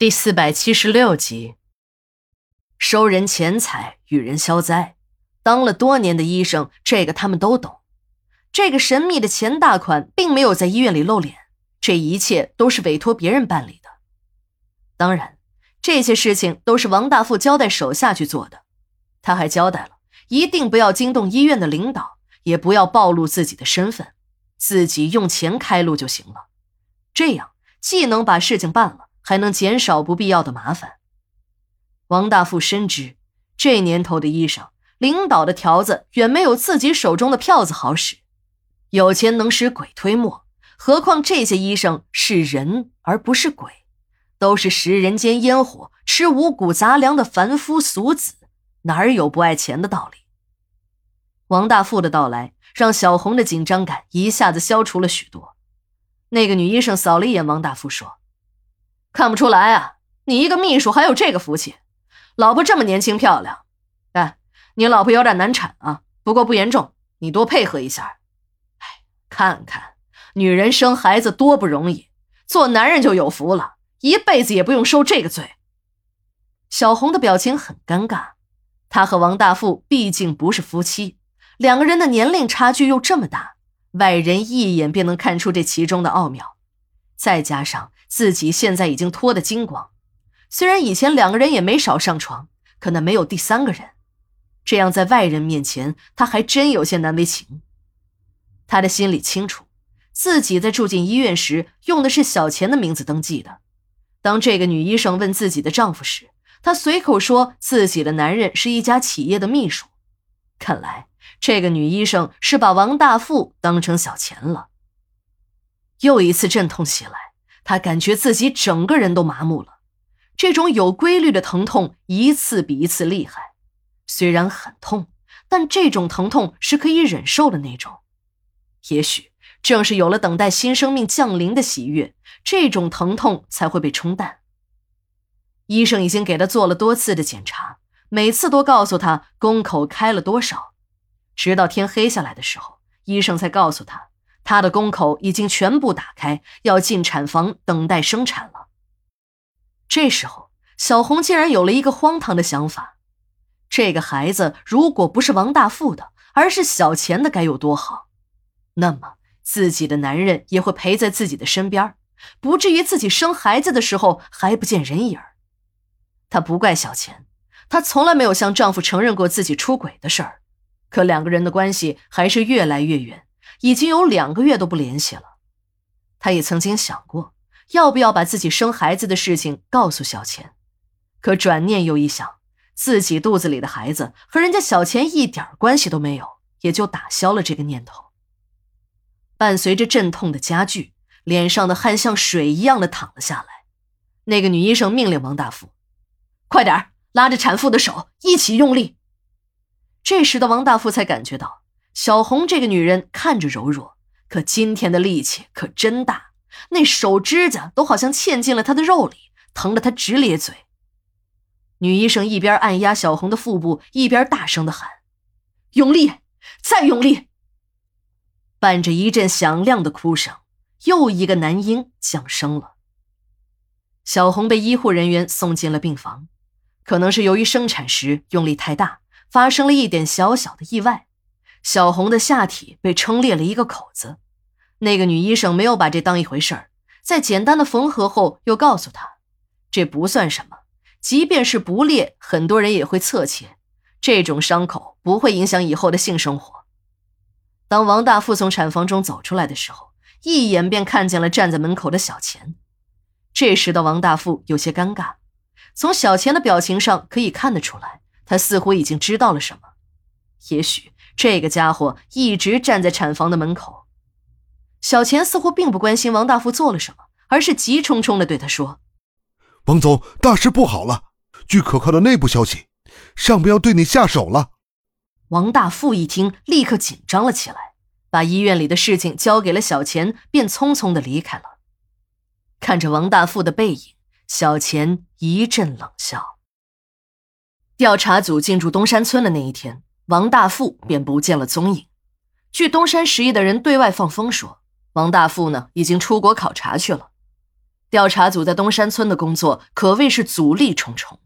第四百七十六集，收人钱财，与人消灾。当了多年的医生，这个他们都懂。这个神秘的钱大款并没有在医院里露脸，这一切都是委托别人办理的。当然，这些事情都是王大富交代手下去做的。他还交代了，一定不要惊动医院的领导，也不要暴露自己的身份，自己用钱开路就行了。这样既能把事情办了。还能减少不必要的麻烦。王大富深知，这年头的医生，领导的条子远没有自己手中的票子好使。有钱能使鬼推磨，何况这些医生是人而不是鬼，都是食人间烟火、吃五谷杂粮的凡夫俗子，哪有不爱钱的道理？王大富的到来，让小红的紧张感一下子消除了许多。那个女医生扫了一眼王大富，说。看不出来啊！你一个秘书还有这个福气，老婆这么年轻漂亮。哎，你老婆有点难产啊，不过不严重，你多配合一下。哎，看看女人生孩子多不容易，做男人就有福了，一辈子也不用受这个罪。小红的表情很尴尬，她和王大富毕竟不是夫妻，两个人的年龄差距又这么大，外人一眼便能看出这其中的奥妙，再加上。自己现在已经脱得精光，虽然以前两个人也没少上床，可那没有第三个人。这样在外人面前，他还真有些难为情。他的心里清楚，自己在住进医院时用的是小钱的名字登记的。当这个女医生问自己的丈夫时，她随口说自己的男人是一家企业的秘书。看来这个女医生是把王大富当成小钱了。又一次阵痛袭来。他感觉自己整个人都麻木了，这种有规律的疼痛一次比一次厉害。虽然很痛，但这种疼痛是可以忍受的那种。也许正是有了等待新生命降临的喜悦，这种疼痛才会被冲淡。医生已经给他做了多次的检查，每次都告诉他宫口开了多少。直到天黑下来的时候，医生才告诉他。他的宫口已经全部打开，要进产房等待生产了。这时候，小红竟然有了一个荒唐的想法：这个孩子如果不是王大富的，而是小钱的，该有多好！那么，自己的男人也会陪在自己的身边，不至于自己生孩子的时候还不见人影。她不怪小钱，她从来没有向丈夫承认过自己出轨的事儿，可两个人的关系还是越来越远。已经有两个月都不联系了，他也曾经想过要不要把自己生孩子的事情告诉小钱，可转念又一想，自己肚子里的孩子和人家小钱一点关系都没有，也就打消了这个念头。伴随着阵痛的加剧，脸上的汗像水一样的淌了下来。那个女医生命令王大富：“快点拉着产妇的手一起用力。”这时的王大富才感觉到。小红这个女人看着柔弱，可今天的力气可真大，那手指甲都好像嵌进了她的肉里，疼得她直咧嘴。女医生一边按压小红的腹部，一边大声的喊：“用力，再用力！”伴着一阵响亮的哭声，又一个男婴降生了。小红被医护人员送进了病房，可能是由于生产时用力太大，发生了一点小小的意外。小红的下体被撑裂了一个口子，那个女医生没有把这当一回事儿，在简单的缝合后，又告诉她，这不算什么，即便是不裂，很多人也会侧切，这种伤口不会影响以后的性生活。当王大富从产房中走出来的时候，一眼便看见了站在门口的小钱。这时的王大富有些尴尬，从小钱的表情上可以看得出来，他似乎已经知道了什么，也许。这个家伙一直站在产房的门口，小钱似乎并不关心王大富做了什么，而是急冲冲地对他说：“王总，大事不好了！据可靠的内部消息，上边要对你下手了。”王大富一听，立刻紧张了起来，把医院里的事情交给了小钱，便匆匆地离开了。看着王大富的背影，小钱一阵冷笑。调查组进驻东山村的那一天。王大富便不见了踪影。据东山实业的人对外放风说，王大富呢已经出国考察去了。调查组在东山村的工作可谓是阻力重重。